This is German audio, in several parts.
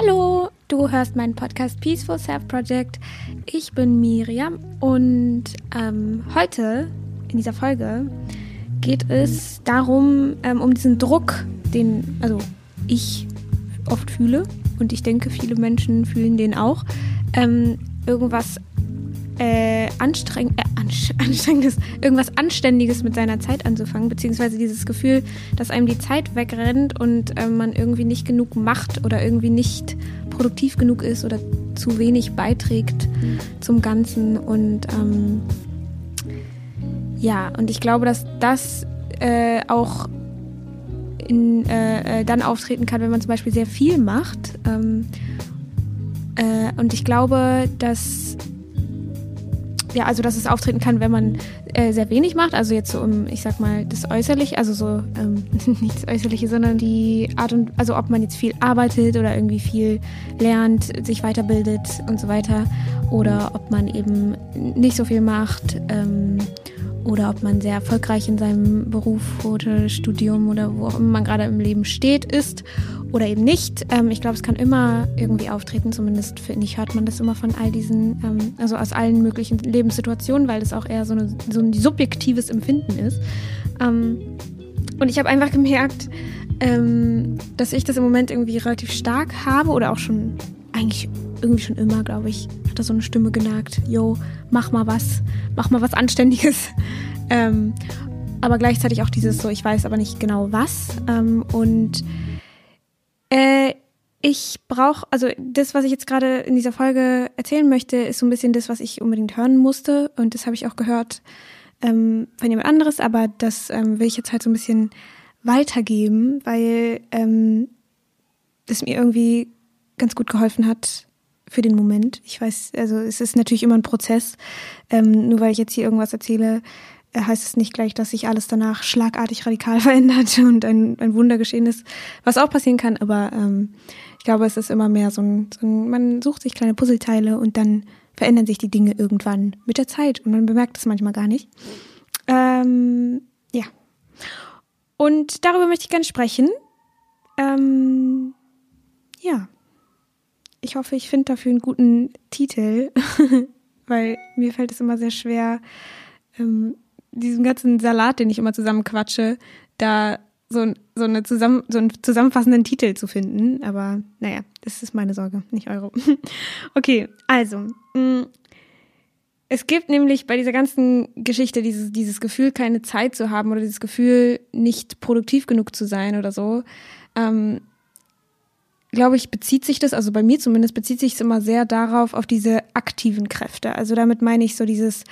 Hallo, du hörst meinen Podcast Peaceful Self Project. Ich bin Miriam und ähm, heute in dieser Folge geht es darum, ähm, um diesen Druck, den also ich oft fühle und ich denke, viele Menschen fühlen den auch, ähm, irgendwas äh, anstreng äh, anstrengendes, irgendwas Anständiges mit seiner Zeit anzufangen, beziehungsweise dieses Gefühl, dass einem die Zeit wegrennt und äh, man irgendwie nicht genug macht oder irgendwie nicht produktiv genug ist oder zu wenig beiträgt zum Ganzen. Und ähm, ja, und ich glaube, dass das äh, auch in, äh, äh, dann auftreten kann, wenn man zum Beispiel sehr viel macht. Ähm, und ich glaube, dass ja, also dass es auftreten kann, wenn man äh, sehr wenig macht. Also jetzt so um, ich sag mal, das Äußerliche, also so ähm, nicht das Äußerliche, sondern die Art und also ob man jetzt viel arbeitet oder irgendwie viel lernt, sich weiterbildet und so weiter. Oder ob man eben nicht so viel macht. Ähm, oder ob man sehr erfolgreich in seinem Beruf oder Studium oder wo auch immer man gerade im Leben steht, ist oder eben nicht. Ähm, ich glaube, es kann immer irgendwie auftreten, zumindest finde ich, hört man das immer von all diesen, ähm, also aus allen möglichen Lebenssituationen, weil das auch eher so, eine, so ein subjektives Empfinden ist. Ähm, und ich habe einfach gemerkt, ähm, dass ich das im Moment irgendwie relativ stark habe oder auch schon eigentlich irgendwie schon immer, glaube ich, hat so eine Stimme genagt, yo, mach mal was, mach mal was Anständiges. Ähm, aber gleichzeitig auch dieses so, ich weiß aber nicht genau was. Ähm, und äh, ich brauche, also das, was ich jetzt gerade in dieser Folge erzählen möchte, ist so ein bisschen das, was ich unbedingt hören musste. Und das habe ich auch gehört ähm, von jemand anderes, aber das ähm, will ich jetzt halt so ein bisschen weitergeben, weil ähm, das mir irgendwie ganz gut geholfen hat für den Moment. Ich weiß, also es ist natürlich immer ein Prozess. Ähm, nur weil ich jetzt hier irgendwas erzähle, äh, heißt es nicht gleich, dass sich alles danach schlagartig radikal verändert und ein, ein Wunder geschehen ist, was auch passieren kann. Aber ähm, ich glaube, es ist immer mehr so ein, so ein, man sucht sich kleine Puzzleteile und dann verändern sich die Dinge irgendwann mit der Zeit und man bemerkt es manchmal gar nicht. Ähm, ja. Und darüber möchte ich gerne sprechen. Ähm, ja. Ich hoffe, ich finde dafür einen guten Titel, weil mir fällt es immer sehr schwer, ähm, diesen ganzen Salat, den ich immer zusammenquatsche, da so, so, eine zusammen, so einen zusammenfassenden Titel zu finden. Aber naja, das ist meine Sorge, nicht eure. okay, also. Mm, es gibt nämlich bei dieser ganzen Geschichte dieses, dieses Gefühl, keine Zeit zu haben oder dieses Gefühl, nicht produktiv genug zu sein oder so. Ähm, glaube ich, bezieht sich das, also bei mir zumindest, bezieht sich es immer sehr darauf, auf diese aktiven Kräfte. Also damit meine ich so dieses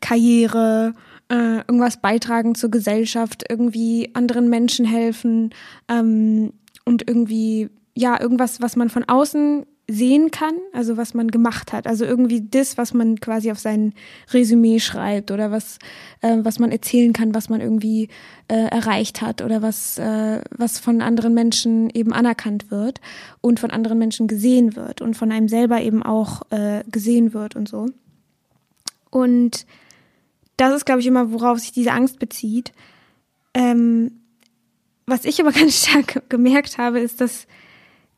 Karriere, äh, irgendwas beitragen zur Gesellschaft, irgendwie anderen Menschen helfen ähm, und irgendwie, ja, irgendwas, was man von außen sehen kann, also was man gemacht hat, also irgendwie das, was man quasi auf sein Resümee schreibt oder was, äh, was man erzählen kann, was man irgendwie äh, erreicht hat oder was, äh, was von anderen Menschen eben anerkannt wird und von anderen Menschen gesehen wird und von einem selber eben auch äh, gesehen wird und so. Und das ist, glaube ich, immer, worauf sich diese Angst bezieht. Ähm, was ich aber ganz stark gemerkt habe, ist, dass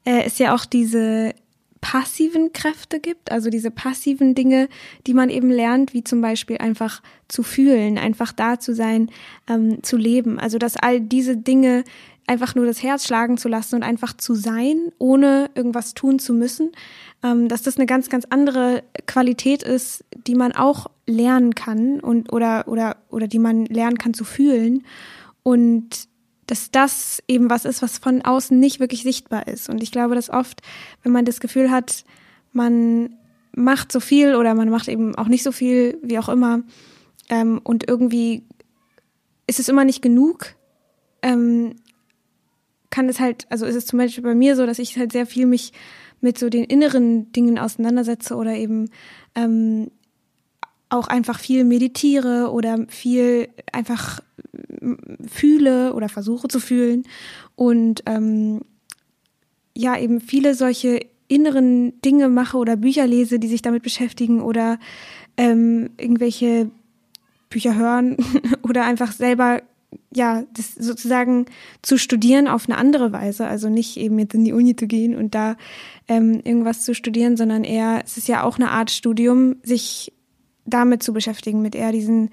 äh, es ja auch diese passiven Kräfte gibt, also diese passiven Dinge, die man eben lernt, wie zum Beispiel einfach zu fühlen, einfach da zu sein, ähm, zu leben. Also dass all diese Dinge einfach nur das Herz schlagen zu lassen und einfach zu sein, ohne irgendwas tun zu müssen, ähm, dass das eine ganz, ganz andere Qualität ist, die man auch lernen kann und oder oder oder die man lernen kann zu fühlen und dass das eben was ist, was von außen nicht wirklich sichtbar ist. Und ich glaube, dass oft, wenn man das Gefühl hat, man macht so viel oder man macht eben auch nicht so viel, wie auch immer, ähm, und irgendwie ist es immer nicht genug, ähm, kann es halt, also ist es zum Beispiel bei mir so, dass ich halt sehr viel mich mit so den inneren Dingen auseinandersetze oder eben ähm, auch einfach viel meditiere oder viel einfach fühle oder versuche zu fühlen. Und ähm, ja eben viele solche inneren Dinge mache oder Bücher lese, die sich damit beschäftigen oder ähm, irgendwelche Bücher hören oder einfach selber ja, das sozusagen zu studieren auf eine andere Weise, also nicht eben jetzt in die Uni zu gehen und da ähm, irgendwas zu studieren, sondern eher, es ist ja auch eine Art Studium, sich damit zu beschäftigen, mit eher diesen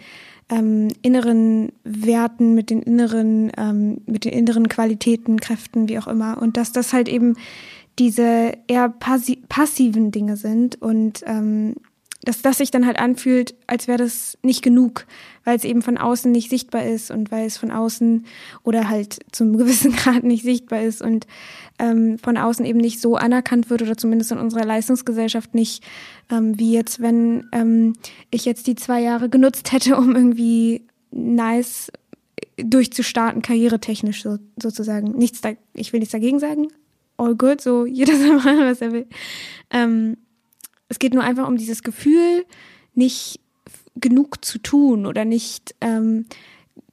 ähm, inneren Werten, mit den inneren, ähm, mit den inneren Qualitäten, Kräften, wie auch immer. Und dass das halt eben diese eher passi passiven Dinge sind und ähm, dass das sich dann halt anfühlt, als wäre das nicht genug, weil es eben von außen nicht sichtbar ist und weil es von außen oder halt zum gewissen Grad nicht sichtbar ist und ähm, von außen eben nicht so anerkannt wird oder zumindest in unserer Leistungsgesellschaft nicht, ähm, wie jetzt, wenn ähm, ich jetzt die zwei Jahre genutzt hätte, um irgendwie nice durchzustarten, karrieretechnisch so, sozusagen. Nichts da, ich will nichts dagegen sagen. All good, so jeder soll machen, was er will. Ähm, es geht nur einfach um dieses Gefühl, nicht genug zu tun oder nicht ähm,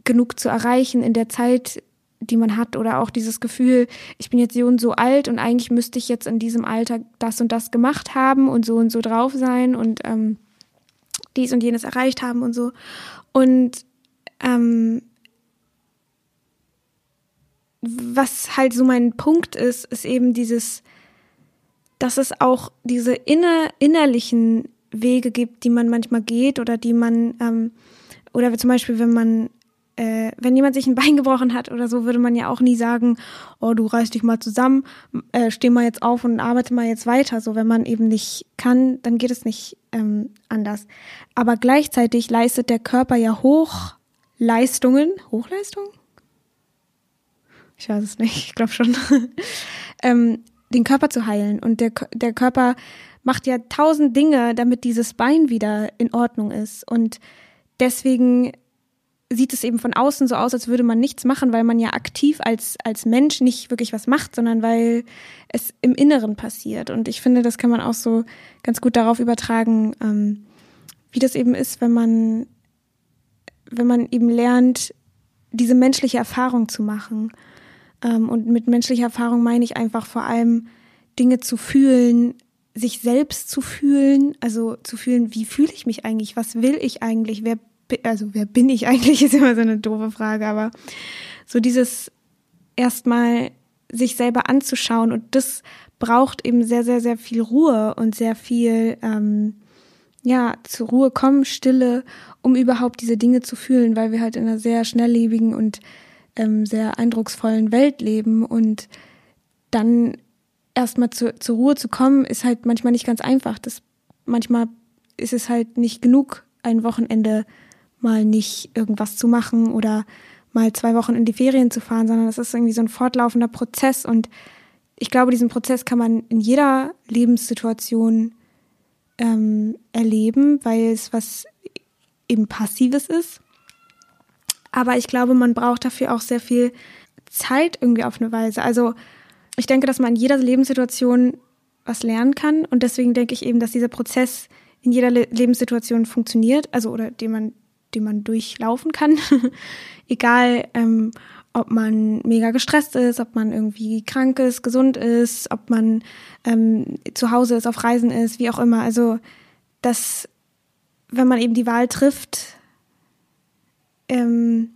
genug zu erreichen in der Zeit, die man hat oder auch dieses Gefühl, ich bin jetzt so und so alt und eigentlich müsste ich jetzt in diesem Alter das und das gemacht haben und so und so drauf sein und ähm, dies und jenes erreicht haben und so. Und ähm, was halt so mein Punkt ist, ist eben dieses, dass es auch diese inner, innerlichen Wege gibt, die man manchmal geht oder die man, ähm, oder zum Beispiel, wenn man, äh, wenn jemand sich ein Bein gebrochen hat oder so, würde man ja auch nie sagen, oh, du reißt dich mal zusammen, äh, steh mal jetzt auf und arbeite mal jetzt weiter. So, wenn man eben nicht kann, dann geht es nicht ähm, anders. Aber gleichzeitig leistet der Körper ja Hochleistungen, Hochleistung? Ich weiß es nicht, ich glaube schon. ähm, den Körper zu heilen. Und der, der Körper macht ja tausend Dinge, damit dieses Bein wieder in Ordnung ist. Und deswegen sieht es eben von außen so aus, als würde man nichts machen, weil man ja aktiv als, als Mensch nicht wirklich was macht, sondern weil es im Inneren passiert. Und ich finde, das kann man auch so ganz gut darauf übertragen, ähm, wie das eben ist, wenn man, wenn man eben lernt, diese menschliche Erfahrung zu machen. Ähm, und mit menschlicher Erfahrung meine ich einfach vor allem Dinge zu fühlen, sich selbst zu fühlen, also zu fühlen, wie fühle ich mich eigentlich, was will ich eigentlich, wer, also wer bin ich eigentlich, ist immer so eine doofe Frage, aber so dieses erstmal sich selber anzuschauen und das braucht eben sehr, sehr, sehr viel Ruhe und sehr viel, ähm, ja, zur Ruhe kommen, Stille, um überhaupt diese Dinge zu fühlen, weil wir halt in einer sehr schnelllebigen und ähm, sehr eindrucksvollen Welt leben und dann erstmal zu, zur Ruhe zu kommen, ist halt manchmal nicht ganz einfach. Das, manchmal ist es halt nicht genug, ein Wochenende mal nicht irgendwas zu machen oder mal zwei Wochen in die Ferien zu fahren, sondern es ist irgendwie so ein fortlaufender Prozess und ich glaube, diesen Prozess kann man in jeder Lebenssituation ähm, erleben, weil es was eben Passives ist. Aber ich glaube, man braucht dafür auch sehr viel Zeit irgendwie auf eine Weise. Also ich denke, dass man in jeder Lebenssituation was lernen kann. Und deswegen denke ich eben, dass dieser Prozess in jeder Le Lebenssituation funktioniert, also oder den man, den man durchlaufen kann. Egal, ähm, ob man mega gestresst ist, ob man irgendwie krank ist, gesund ist, ob man ähm, zu Hause ist, auf Reisen ist, wie auch immer. Also, dass, wenn man eben die Wahl trifft, ähm,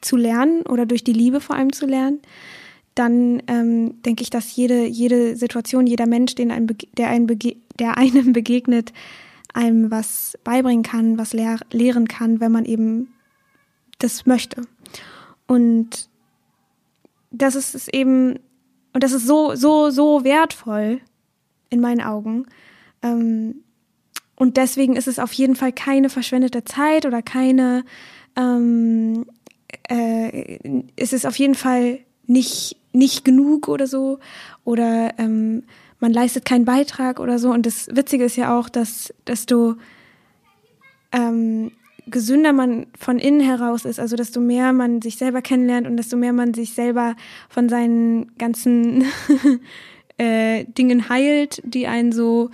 zu lernen oder durch die Liebe vor allem zu lernen, dann ähm, denke ich, dass jede, jede Situation, jeder Mensch, den einem, der, einem der einem begegnet, einem was beibringen kann, was lehr lehren kann, wenn man eben das möchte. Und das ist es eben, und das ist so, so, so wertvoll in meinen Augen. Ähm, und deswegen ist es auf jeden Fall keine verschwendete Zeit oder keine ähm, äh, ist es auf jeden Fall nicht, nicht genug oder so. Oder ähm, man leistet keinen Beitrag oder so. Und das Witzige ist ja auch, dass desto ähm, gesünder man von innen heraus ist, also desto mehr man sich selber kennenlernt und desto mehr man sich selber von seinen ganzen äh, Dingen heilt, die einen so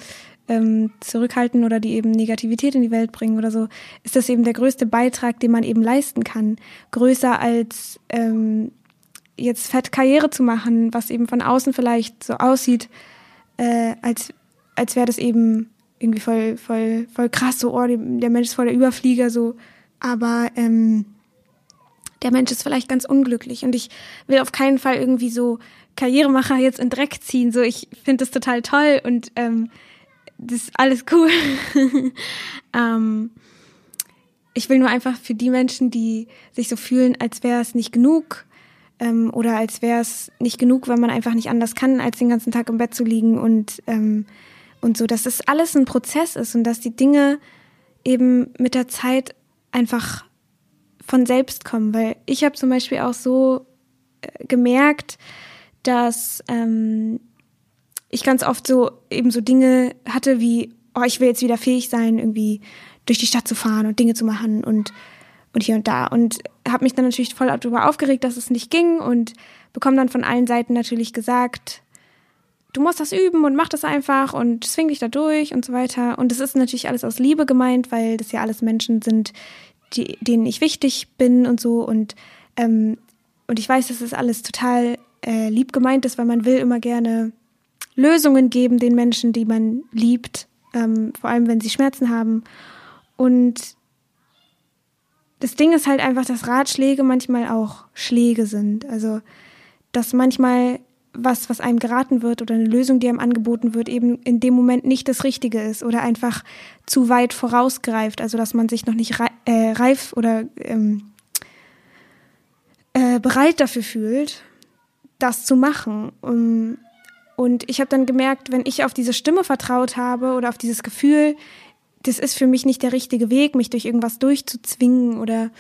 ähm, zurückhalten oder die eben Negativität in die Welt bringen oder so, ist das eben der größte Beitrag, den man eben leisten kann. Größer als ähm, jetzt fett Karriere zu machen, was eben von außen vielleicht so aussieht, äh, als, als wäre das eben irgendwie voll, voll, voll krass, so, oh, der Mensch ist voll der Überflieger, so. Aber ähm, der Mensch ist vielleicht ganz unglücklich und ich will auf keinen Fall irgendwie so Karrieremacher jetzt in Dreck ziehen. So, ich finde das total toll und ähm, das ist alles cool. ähm, ich will nur einfach für die Menschen, die sich so fühlen, als wäre es nicht genug ähm, oder als wäre es nicht genug, weil man einfach nicht anders kann, als den ganzen Tag im Bett zu liegen und ähm, und so, dass das alles ein Prozess ist und dass die Dinge eben mit der Zeit einfach von selbst kommen, weil ich habe zum Beispiel auch so äh, gemerkt, dass ähm, ich ganz oft so eben so Dinge hatte wie, oh, ich will jetzt wieder fähig sein, irgendwie durch die Stadt zu fahren und Dinge zu machen und und hier und da und habe mich dann natürlich voll darüber aufgeregt, dass es nicht ging und bekomme dann von allen Seiten natürlich gesagt, du musst das üben und mach das einfach und zwing dich da durch und so weiter. Und es ist natürlich alles aus Liebe gemeint, weil das ja alles Menschen sind, die, denen ich wichtig bin und so. Und, ähm, und ich weiß, dass das alles total äh, lieb gemeint ist, weil man will immer gerne Lösungen geben den Menschen, die man liebt, ähm, vor allem wenn sie Schmerzen haben. Und das Ding ist halt einfach, dass Ratschläge manchmal auch Schläge sind. Also, dass manchmal was, was einem geraten wird oder eine Lösung, die einem angeboten wird, eben in dem Moment nicht das Richtige ist oder einfach zu weit vorausgreift. Also, dass man sich noch nicht äh, reif oder ähm, äh, bereit dafür fühlt, das zu machen. Um, und ich habe dann gemerkt, wenn ich auf diese Stimme vertraut habe oder auf dieses Gefühl, das ist für mich nicht der richtige Weg, mich durch irgendwas durchzuzwingen oder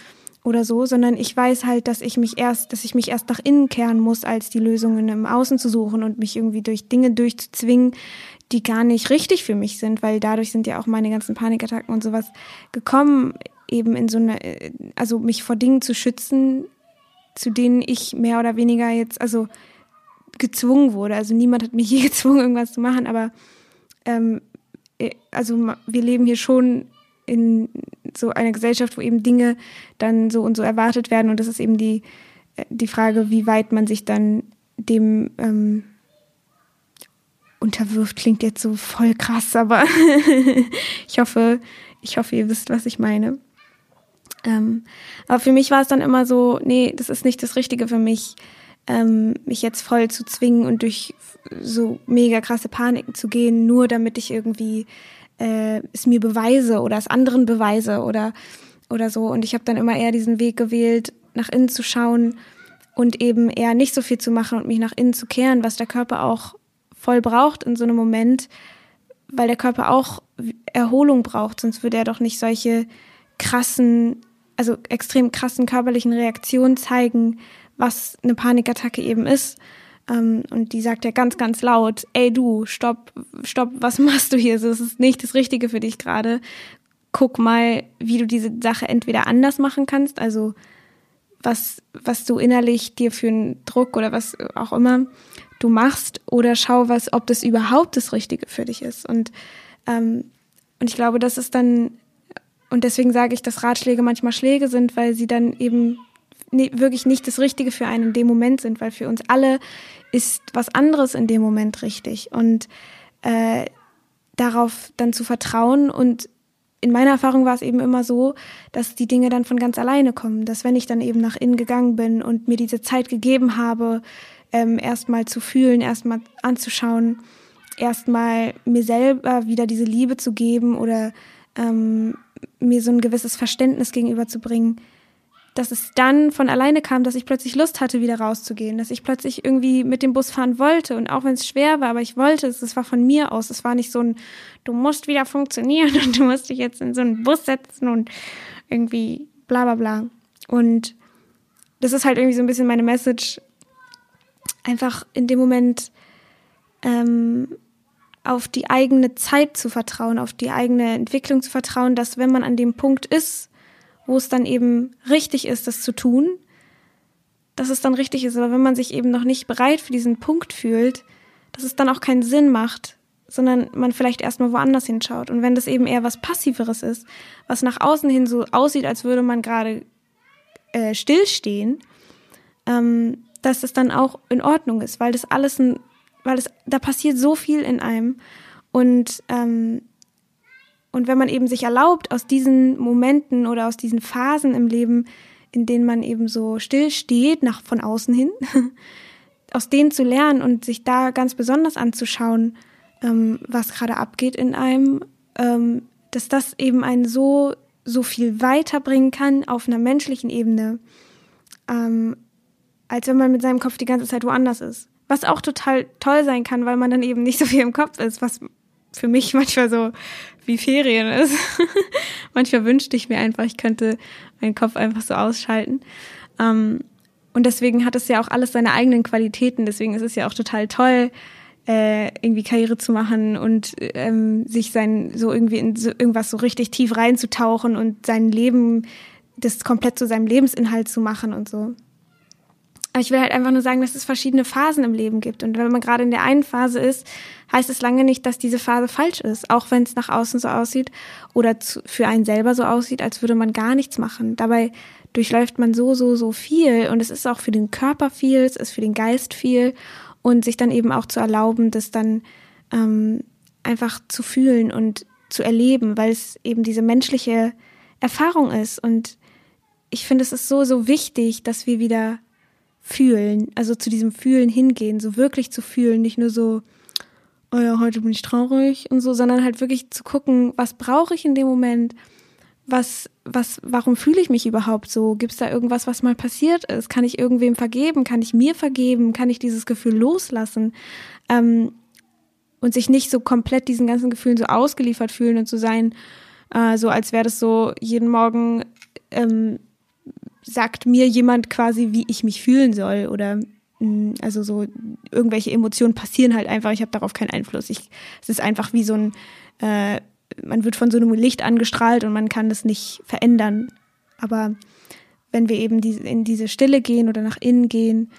oder so, sondern ich weiß halt, dass ich mich erst, dass ich mich erst nach innen kehren muss, als die Lösungen im Außen zu suchen und mich irgendwie durch Dinge durchzuzwingen, die gar nicht richtig für mich sind, weil dadurch sind ja auch meine ganzen Panikattacken und sowas gekommen, eben in so eine, also mich vor Dingen zu schützen, zu denen ich mehr oder weniger jetzt, also gezwungen wurde. Also niemand hat mich je gezwungen, irgendwas zu machen, aber ähm, äh, also wir leben hier schon in so einer Gesellschaft, wo eben Dinge dann so und so erwartet werden. Und das ist eben die, äh, die Frage, wie weit man sich dann dem ähm, unterwirft. Klingt jetzt so voll krass, aber ich hoffe, ich hoffe, ihr wisst, was ich meine. Ähm, aber für mich war es dann immer so, nee, das ist nicht das Richtige für mich, ähm, mich jetzt voll zu zwingen und durch so mega krasse Paniken zu gehen, nur damit ich irgendwie äh, es mir beweise oder es anderen beweise oder, oder so. Und ich habe dann immer eher diesen Weg gewählt, nach innen zu schauen und eben eher nicht so viel zu machen und mich nach innen zu kehren, was der Körper auch voll braucht in so einem Moment, weil der Körper auch Erholung braucht, sonst würde er doch nicht solche krassen, also extrem krassen körperlichen Reaktionen zeigen, was eine Panikattacke eben ist. Ähm, und die sagt ja ganz, ganz laut, ey du, stopp, stopp, was machst du hier? Das ist nicht das Richtige für dich gerade. Guck mal, wie du diese Sache entweder anders machen kannst, also was, was du innerlich dir für einen Druck oder was auch immer du machst, oder schau, was, ob das überhaupt das Richtige für dich ist. Und, ähm, und ich glaube, das ist dann, und deswegen sage ich, dass Ratschläge manchmal Schläge sind, weil sie dann eben wirklich nicht das Richtige für einen in dem Moment sind, weil für uns alle ist was anderes in dem Moment richtig. Und äh, darauf dann zu vertrauen und in meiner Erfahrung war es eben immer so, dass die Dinge dann von ganz alleine kommen, dass wenn ich dann eben nach innen gegangen bin und mir diese Zeit gegeben habe, ähm, erstmal zu fühlen, erstmal anzuschauen, erstmal mir selber wieder diese Liebe zu geben oder ähm, mir so ein gewisses Verständnis gegenüberzubringen, dass es dann von alleine kam, dass ich plötzlich Lust hatte, wieder rauszugehen, dass ich plötzlich irgendwie mit dem Bus fahren wollte. Und auch wenn es schwer war, aber ich wollte es, es war von mir aus, es war nicht so ein, du musst wieder funktionieren und du musst dich jetzt in so einen Bus setzen und irgendwie bla bla bla. Und das ist halt irgendwie so ein bisschen meine Message, einfach in dem Moment ähm, auf die eigene Zeit zu vertrauen, auf die eigene Entwicklung zu vertrauen, dass wenn man an dem Punkt ist, wo es dann eben richtig ist, das zu tun, dass es dann richtig ist. Aber wenn man sich eben noch nicht bereit für diesen Punkt fühlt, dass es dann auch keinen Sinn macht, sondern man vielleicht erstmal woanders hinschaut. Und wenn das eben eher was Passiveres ist, was nach außen hin so aussieht, als würde man gerade äh, stillstehen, ähm, dass es dann auch in Ordnung ist, weil das alles ein, weil es, da passiert so viel in einem. Und ähm, und wenn man eben sich erlaubt, aus diesen Momenten oder aus diesen Phasen im Leben in denen man eben so still steht, nach von außen hin, aus denen zu lernen und sich da ganz besonders anzuschauen, ähm, was gerade abgeht in einem, ähm, dass das eben einen so, so viel weiterbringen kann auf einer menschlichen Ebene, ähm, als wenn man mit seinem Kopf die ganze Zeit woanders ist. Was auch total toll sein kann, weil man dann eben nicht so viel im Kopf ist, was für mich manchmal so wie Ferien ist. manchmal wünschte ich mir einfach, ich könnte meinen Kopf einfach so ausschalten. Ähm, und deswegen hat es ja auch alles seine eigenen Qualitäten. Deswegen ist es ja auch total toll, äh, irgendwie Karriere zu machen und ähm, sich sein so irgendwie in so irgendwas so richtig tief reinzutauchen und sein Leben das komplett zu seinem Lebensinhalt zu machen und so. Aber ich will halt einfach nur sagen, dass es verschiedene Phasen im Leben gibt. Und wenn man gerade in der einen Phase ist, heißt es lange nicht, dass diese Phase falsch ist. Auch wenn es nach außen so aussieht oder zu, für einen selber so aussieht, als würde man gar nichts machen. Dabei durchläuft man so, so, so viel. Und es ist auch für den Körper viel, es ist für den Geist viel. Und sich dann eben auch zu erlauben, das dann ähm, einfach zu fühlen und zu erleben, weil es eben diese menschliche Erfahrung ist. Und ich finde, es ist so, so wichtig, dass wir wieder fühlen, also zu diesem Fühlen hingehen, so wirklich zu fühlen, nicht nur so, oh ja, heute bin ich traurig und so, sondern halt wirklich zu gucken, was brauche ich in dem Moment, was, was, warum fühle ich mich überhaupt so? Gibt es da irgendwas, was mal passiert ist? Kann ich irgendwem vergeben? Kann ich mir vergeben? Kann ich dieses Gefühl loslassen? Ähm, und sich nicht so komplett diesen ganzen Gefühlen so ausgeliefert fühlen und zu sein, äh, so als wäre das so jeden Morgen ähm, sagt mir jemand quasi, wie ich mich fühlen soll oder mm, also so irgendwelche Emotionen passieren halt einfach. Ich habe darauf keinen Einfluss. Ich, es ist einfach wie so ein, äh, man wird von so einem Licht angestrahlt und man kann das nicht verändern. Aber wenn wir eben die, in diese Stille gehen oder nach innen gehen,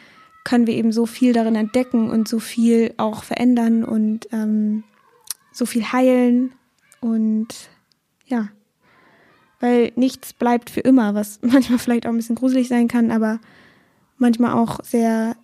können wir eben so viel darin entdecken und so viel auch verändern und ähm, so viel heilen und ja weil nichts bleibt für immer, was manchmal vielleicht auch ein bisschen gruselig sein kann, aber manchmal auch sehr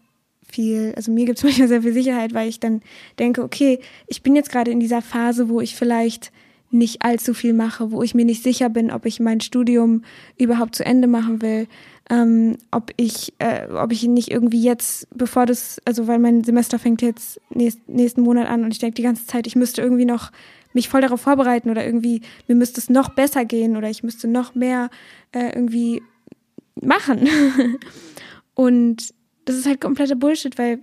viel, also mir gibt es manchmal sehr viel Sicherheit, weil ich dann denke, okay, ich bin jetzt gerade in dieser Phase, wo ich vielleicht nicht allzu viel mache, wo ich mir nicht sicher bin, ob ich mein Studium überhaupt zu Ende machen will, ähm, ob ich, äh, ob ich nicht irgendwie jetzt, bevor das, also weil mein Semester fängt jetzt nächst, nächsten Monat an und ich denke die ganze Zeit, ich müsste irgendwie noch mich voll darauf vorbereiten oder irgendwie, mir müsste es noch besser gehen oder ich müsste noch mehr äh, irgendwie machen. und das ist halt kompletter Bullshit, weil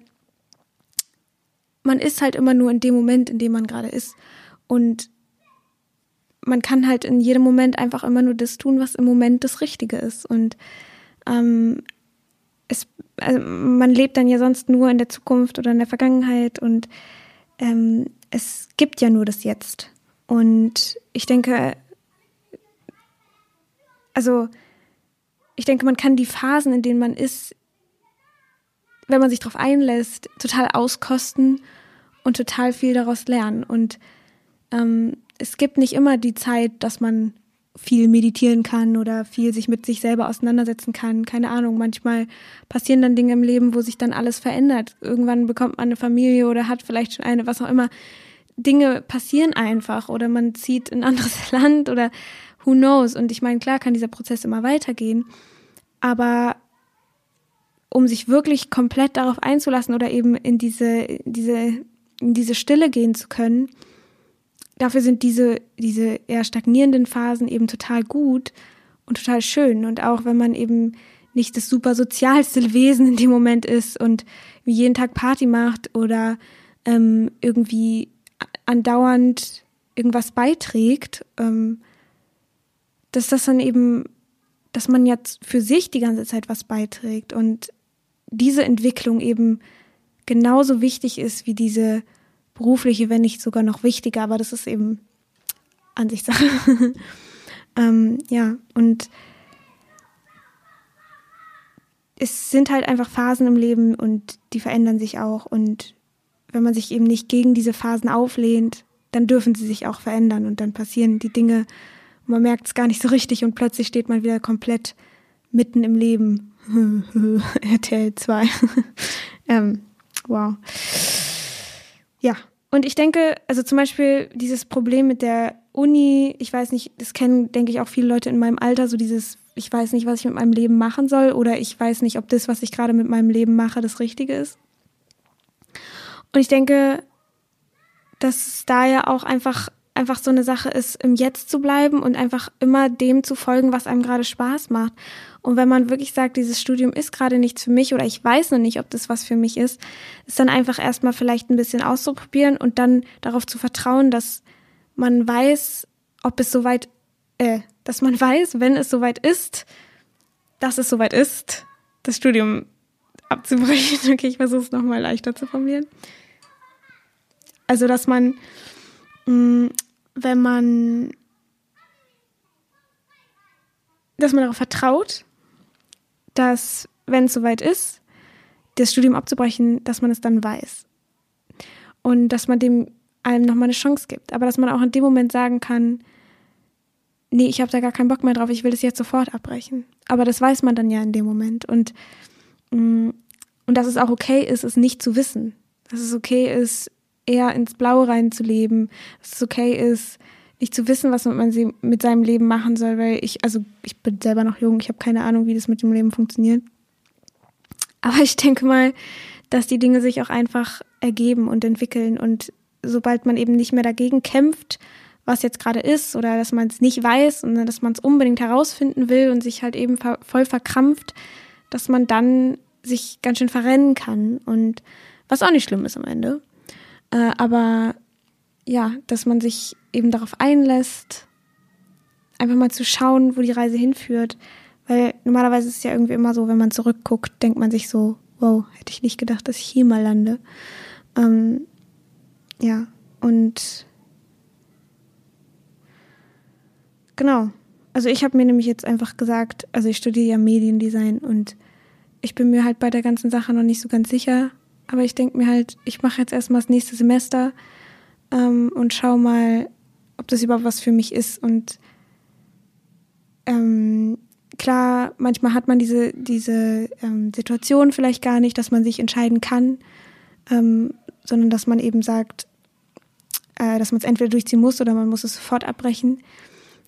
man ist halt immer nur in dem Moment, in dem man gerade ist. Und man kann halt in jedem Moment einfach immer nur das tun, was im Moment das Richtige ist. Und ähm, es, also man lebt dann ja sonst nur in der Zukunft oder in der Vergangenheit und ähm, es gibt ja nur das Jetzt. Und ich denke, also ich denke, man kann die Phasen, in denen man ist, wenn man sich darauf einlässt, total auskosten und total viel daraus lernen. Und ähm, es gibt nicht immer die Zeit, dass man viel meditieren kann oder viel sich mit sich selber auseinandersetzen kann. Keine Ahnung, manchmal passieren dann Dinge im Leben, wo sich dann alles verändert. Irgendwann bekommt man eine Familie oder hat vielleicht schon eine, was auch immer. Dinge passieren einfach oder man zieht in ein anderes Land oder who knows. Und ich meine, klar kann dieser Prozess immer weitergehen, aber um sich wirklich komplett darauf einzulassen oder eben in diese, diese, in diese Stille gehen zu können, dafür sind diese, diese eher stagnierenden Phasen eben total gut und total schön. Und auch wenn man eben nicht das super sozialste Wesen in dem Moment ist und jeden Tag Party macht oder ähm, irgendwie andauernd irgendwas beiträgt, ähm, dass das dann eben, dass man jetzt für sich die ganze Zeit was beiträgt und diese Entwicklung eben genauso wichtig ist wie diese berufliche, wenn nicht sogar noch wichtiger, aber das ist eben Ansichtssache. ähm, ja, und es sind halt einfach Phasen im Leben und die verändern sich auch. Und wenn man sich eben nicht gegen diese Phasen auflehnt, dann dürfen sie sich auch verändern und dann passieren die Dinge man merkt es gar nicht so richtig und plötzlich steht man wieder komplett mitten im Leben. RTL 2. ähm, wow. Ja, und ich denke, also zum Beispiel dieses Problem mit der Uni, ich weiß nicht, das kennen, denke ich, auch viele Leute in meinem Alter, so dieses, ich weiß nicht, was ich mit meinem Leben machen soll oder ich weiß nicht, ob das, was ich gerade mit meinem Leben mache, das Richtige ist. Und ich denke, dass da ja auch einfach einfach so eine Sache ist, im Jetzt zu bleiben und einfach immer dem zu folgen, was einem gerade Spaß macht. Und wenn man wirklich sagt, dieses Studium ist gerade nichts für mich oder ich weiß noch nicht, ob das was für mich ist, ist dann einfach erstmal vielleicht ein bisschen auszuprobieren und dann darauf zu vertrauen, dass man weiß, ob es soweit, äh, dass man weiß, wenn es soweit ist, dass es soweit ist, das Studium abzubrechen. Okay, ich versuche es nochmal leichter zu formulieren. Also, dass man mh, mm, wenn man, dass man darauf vertraut, dass, wenn es soweit ist, das Studium abzubrechen, dass man es dann weiß. Und dass man dem einem nochmal eine Chance gibt. Aber dass man auch in dem Moment sagen kann, nee, ich habe da gar keinen Bock mehr drauf, ich will das jetzt sofort abbrechen. Aber das weiß man dann ja in dem Moment. Und, mm, und dass es auch okay ist, es nicht zu wissen. Dass es okay ist, eher ins Blaue reinzuleben, dass es okay ist, nicht zu wissen, was man mit seinem Leben machen soll, weil ich, also ich bin selber noch jung, ich habe keine Ahnung, wie das mit dem Leben funktioniert. Aber ich denke mal, dass die Dinge sich auch einfach ergeben und entwickeln und sobald man eben nicht mehr dagegen kämpft, was jetzt gerade ist oder dass man es nicht weiß und dass man es unbedingt herausfinden will und sich halt eben voll verkrampft, dass man dann sich ganz schön verrennen kann und was auch nicht schlimm ist am Ende. Äh, aber ja, dass man sich eben darauf einlässt, einfach mal zu schauen, wo die Reise hinführt. Weil normalerweise ist es ja irgendwie immer so, wenn man zurückguckt, denkt man sich so, wow, hätte ich nicht gedacht, dass ich hier mal lande. Ähm, ja, und genau. Also ich habe mir nämlich jetzt einfach gesagt, also ich studiere ja Mediendesign und ich bin mir halt bei der ganzen Sache noch nicht so ganz sicher, aber ich denke mir halt, ich mache jetzt erstmal das nächste Semester ähm, und schau mal, ob das überhaupt was für mich ist. Und ähm, klar, manchmal hat man diese, diese ähm, Situation vielleicht gar nicht, dass man sich entscheiden kann, ähm, sondern dass man eben sagt, äh, dass man es entweder durchziehen muss oder man muss es sofort abbrechen.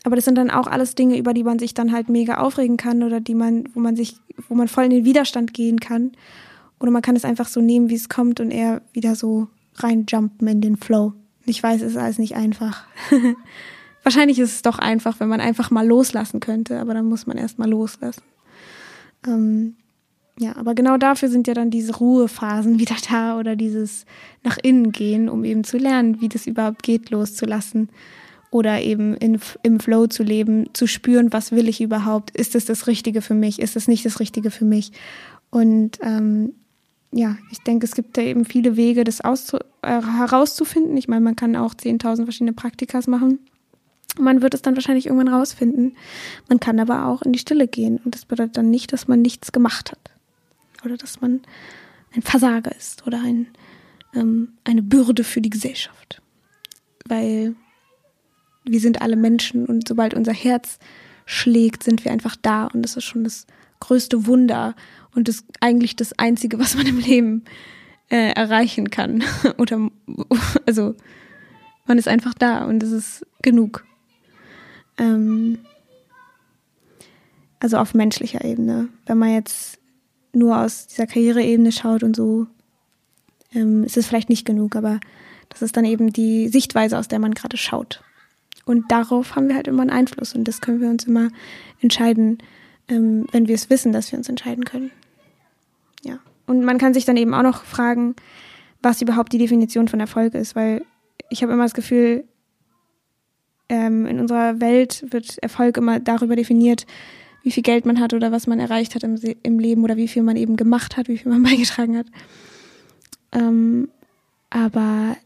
Aber das sind dann auch alles Dinge, über die man sich dann halt mega aufregen kann oder die man, wo man sich, wo man voll in den Widerstand gehen kann. Oder man kann es einfach so nehmen, wie es kommt und eher wieder so reinjumpen in den Flow. Ich weiß, es ist alles nicht einfach. Wahrscheinlich ist es doch einfach, wenn man einfach mal loslassen könnte, aber dann muss man erst mal loslassen. Ähm, ja, aber genau dafür sind ja dann diese Ruhephasen wieder da oder dieses nach innen gehen, um eben zu lernen, wie das überhaupt geht, loszulassen oder eben in, im Flow zu leben, zu spüren, was will ich überhaupt, ist es das Richtige für mich, ist es nicht das Richtige für mich und ähm, ja, ich denke, es gibt da eben viele Wege, das äh, herauszufinden. Ich meine, man kann auch 10.000 verschiedene Praktikas machen. Man wird es dann wahrscheinlich irgendwann rausfinden. Man kann aber auch in die Stille gehen. Und das bedeutet dann nicht, dass man nichts gemacht hat. Oder dass man ein Versager ist oder ein, ähm, eine Bürde für die Gesellschaft. Weil wir sind alle Menschen und sobald unser Herz schlägt, sind wir einfach da. Und das ist schon das größte Wunder und das eigentlich das Einzige, was man im Leben äh, erreichen kann. Oder also man ist einfach da und es ist genug. Ähm, also auf menschlicher Ebene. Wenn man jetzt nur aus dieser Karriereebene schaut und so, ähm, ist es vielleicht nicht genug, aber das ist dann eben die Sichtweise, aus der man gerade schaut. Und darauf haben wir halt immer einen Einfluss und das können wir uns immer entscheiden, ähm, wenn wir es wissen, dass wir uns entscheiden können. Ja. Und man kann sich dann eben auch noch fragen, was überhaupt die Definition von Erfolg ist, weil ich habe immer das Gefühl, ähm, in unserer Welt wird Erfolg immer darüber definiert, wie viel Geld man hat oder was man erreicht hat im, im Leben oder wie viel man eben gemacht hat, wie viel man beigetragen hat. Ähm, aber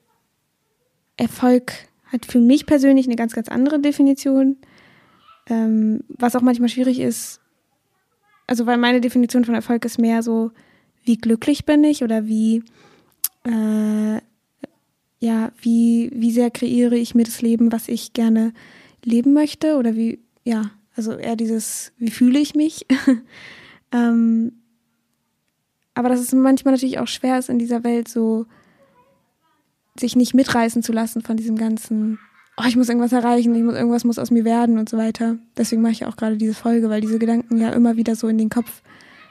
Erfolg hat für mich persönlich eine ganz, ganz andere Definition, ähm, was auch manchmal schwierig ist, also weil meine Definition von Erfolg ist mehr so, wie glücklich bin ich oder wie, äh, ja, wie, wie sehr kreiere ich mir das Leben, was ich gerne leben möchte oder wie, ja, also eher dieses, wie fühle ich mich. ähm, aber dass es manchmal natürlich auch schwer ist in dieser Welt so, sich nicht mitreißen zu lassen von diesem ganzen, oh, ich muss irgendwas erreichen, ich muss, irgendwas muss aus mir werden und so weiter. Deswegen mache ich auch gerade diese Folge, weil diese Gedanken ja immer wieder so in den Kopf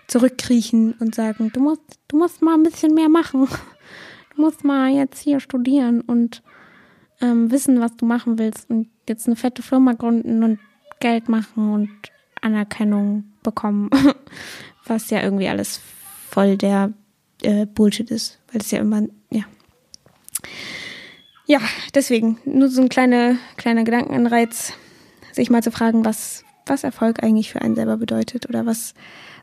zurückkriechen und sagen, du musst, du musst mal ein bisschen mehr machen. Du musst mal jetzt hier studieren und ähm, wissen, was du machen willst und jetzt eine fette Firma gründen und Geld machen und Anerkennung bekommen. was ja irgendwie alles voll der äh, Bullshit ist, weil es ja immer, ja. Ja, deswegen nur so ein kleiner, kleiner Gedankenanreiz, sich mal zu fragen, was, was Erfolg eigentlich für einen selber bedeutet oder was,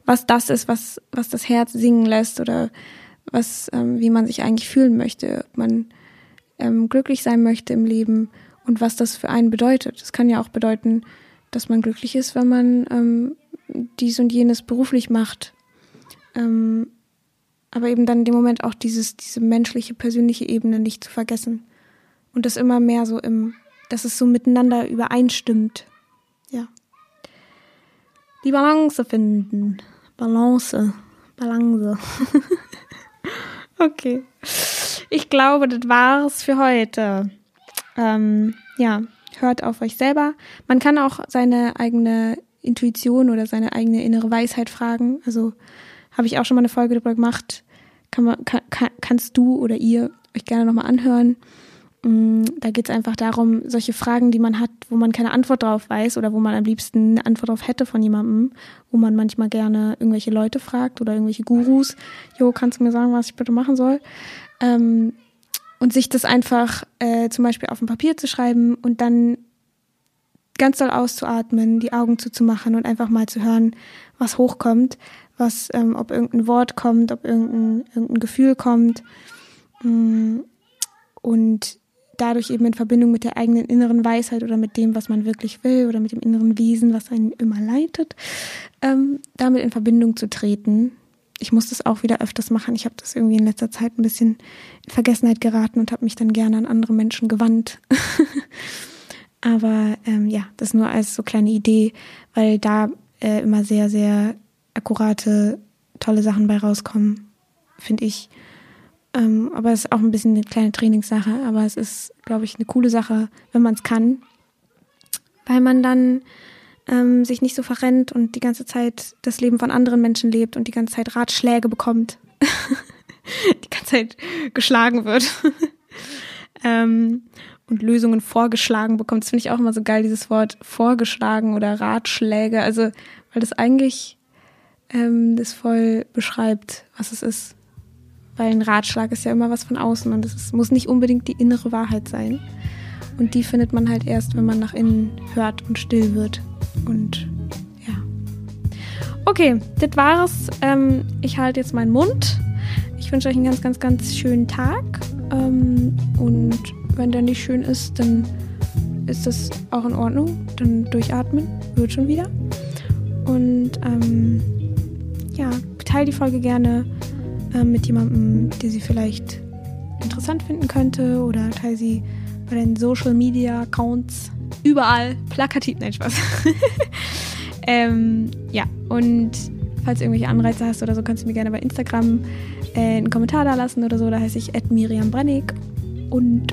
was das ist, was, was das Herz singen lässt oder was, ähm, wie man sich eigentlich fühlen möchte, ob man ähm, glücklich sein möchte im Leben und was das für einen bedeutet. Es kann ja auch bedeuten, dass man glücklich ist, wenn man ähm, dies und jenes beruflich macht. Ähm, aber eben dann in dem Moment auch dieses, diese menschliche, persönliche Ebene nicht zu vergessen. Und das immer mehr so im, dass es so miteinander übereinstimmt. Ja. Die Balance finden. Balance. Balance. okay. Ich glaube, das war's für heute. Ähm, ja, hört auf euch selber. Man kann auch seine eigene Intuition oder seine eigene innere Weisheit fragen. Also habe ich auch schon mal eine Folge darüber gemacht. Kann man, kann, kannst du oder ihr euch gerne nochmal anhören. Mm, da geht es einfach darum, solche Fragen, die man hat, wo man keine Antwort drauf weiß oder wo man am liebsten eine Antwort drauf hätte von jemandem, wo man manchmal gerne irgendwelche Leute fragt oder irgendwelche Gurus, jo, kannst du mir sagen, was ich bitte machen soll? Ähm, und sich das einfach äh, zum Beispiel auf ein Papier zu schreiben und dann ganz doll auszuatmen, die Augen zuzumachen und einfach mal zu hören, was hochkommt, was, ähm, ob irgendein Wort kommt, ob irgendein, irgendein Gefühl kommt. Mm, und dadurch eben in Verbindung mit der eigenen inneren Weisheit oder mit dem, was man wirklich will oder mit dem inneren Wesen, was einen immer leitet, ähm, damit in Verbindung zu treten. Ich muss das auch wieder öfters machen. Ich habe das irgendwie in letzter Zeit ein bisschen in Vergessenheit geraten und habe mich dann gerne an andere Menschen gewandt. Aber ähm, ja, das nur als so kleine Idee, weil da äh, immer sehr, sehr akkurate, tolle Sachen bei rauskommen, finde ich. Ähm, aber es ist auch ein bisschen eine kleine Trainingssache, aber es ist, glaube ich, eine coole Sache, wenn man es kann, weil man dann ähm, sich nicht so verrennt und die ganze Zeit das Leben von anderen Menschen lebt und die ganze Zeit Ratschläge bekommt, die ganze Zeit geschlagen wird. ähm, und Lösungen vorgeschlagen bekommt. Das finde ich auch immer so geil, dieses Wort vorgeschlagen oder Ratschläge. Also, weil das eigentlich ähm, das voll beschreibt, was es ist. Weil ein Ratschlag ist ja immer was von außen und es muss nicht unbedingt die innere Wahrheit sein. Und die findet man halt erst, wenn man nach innen hört und still wird. Und ja. Okay, das war's. Ähm, ich halte jetzt meinen Mund. Ich wünsche euch einen ganz, ganz, ganz schönen Tag. Ähm, und wenn der nicht schön ist, dann ist das auch in Ordnung. Dann durchatmen, wird schon wieder. Und ähm, ja, teile die Folge gerne äh, mit jemandem, der sie vielleicht interessant finden könnte oder teile sie bei den Social Media Accounts überall plakativ. Nein, Spaß. ähm, ja, und falls du irgendwelche Anreize hast oder so, kannst du mir gerne bei Instagram äh, einen Kommentar da lassen oder so. Da heiße ich Miriam Brennig. Und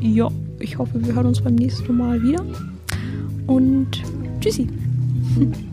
ja, ich hoffe, wir hören uns beim nächsten Mal wieder. Und tschüssi.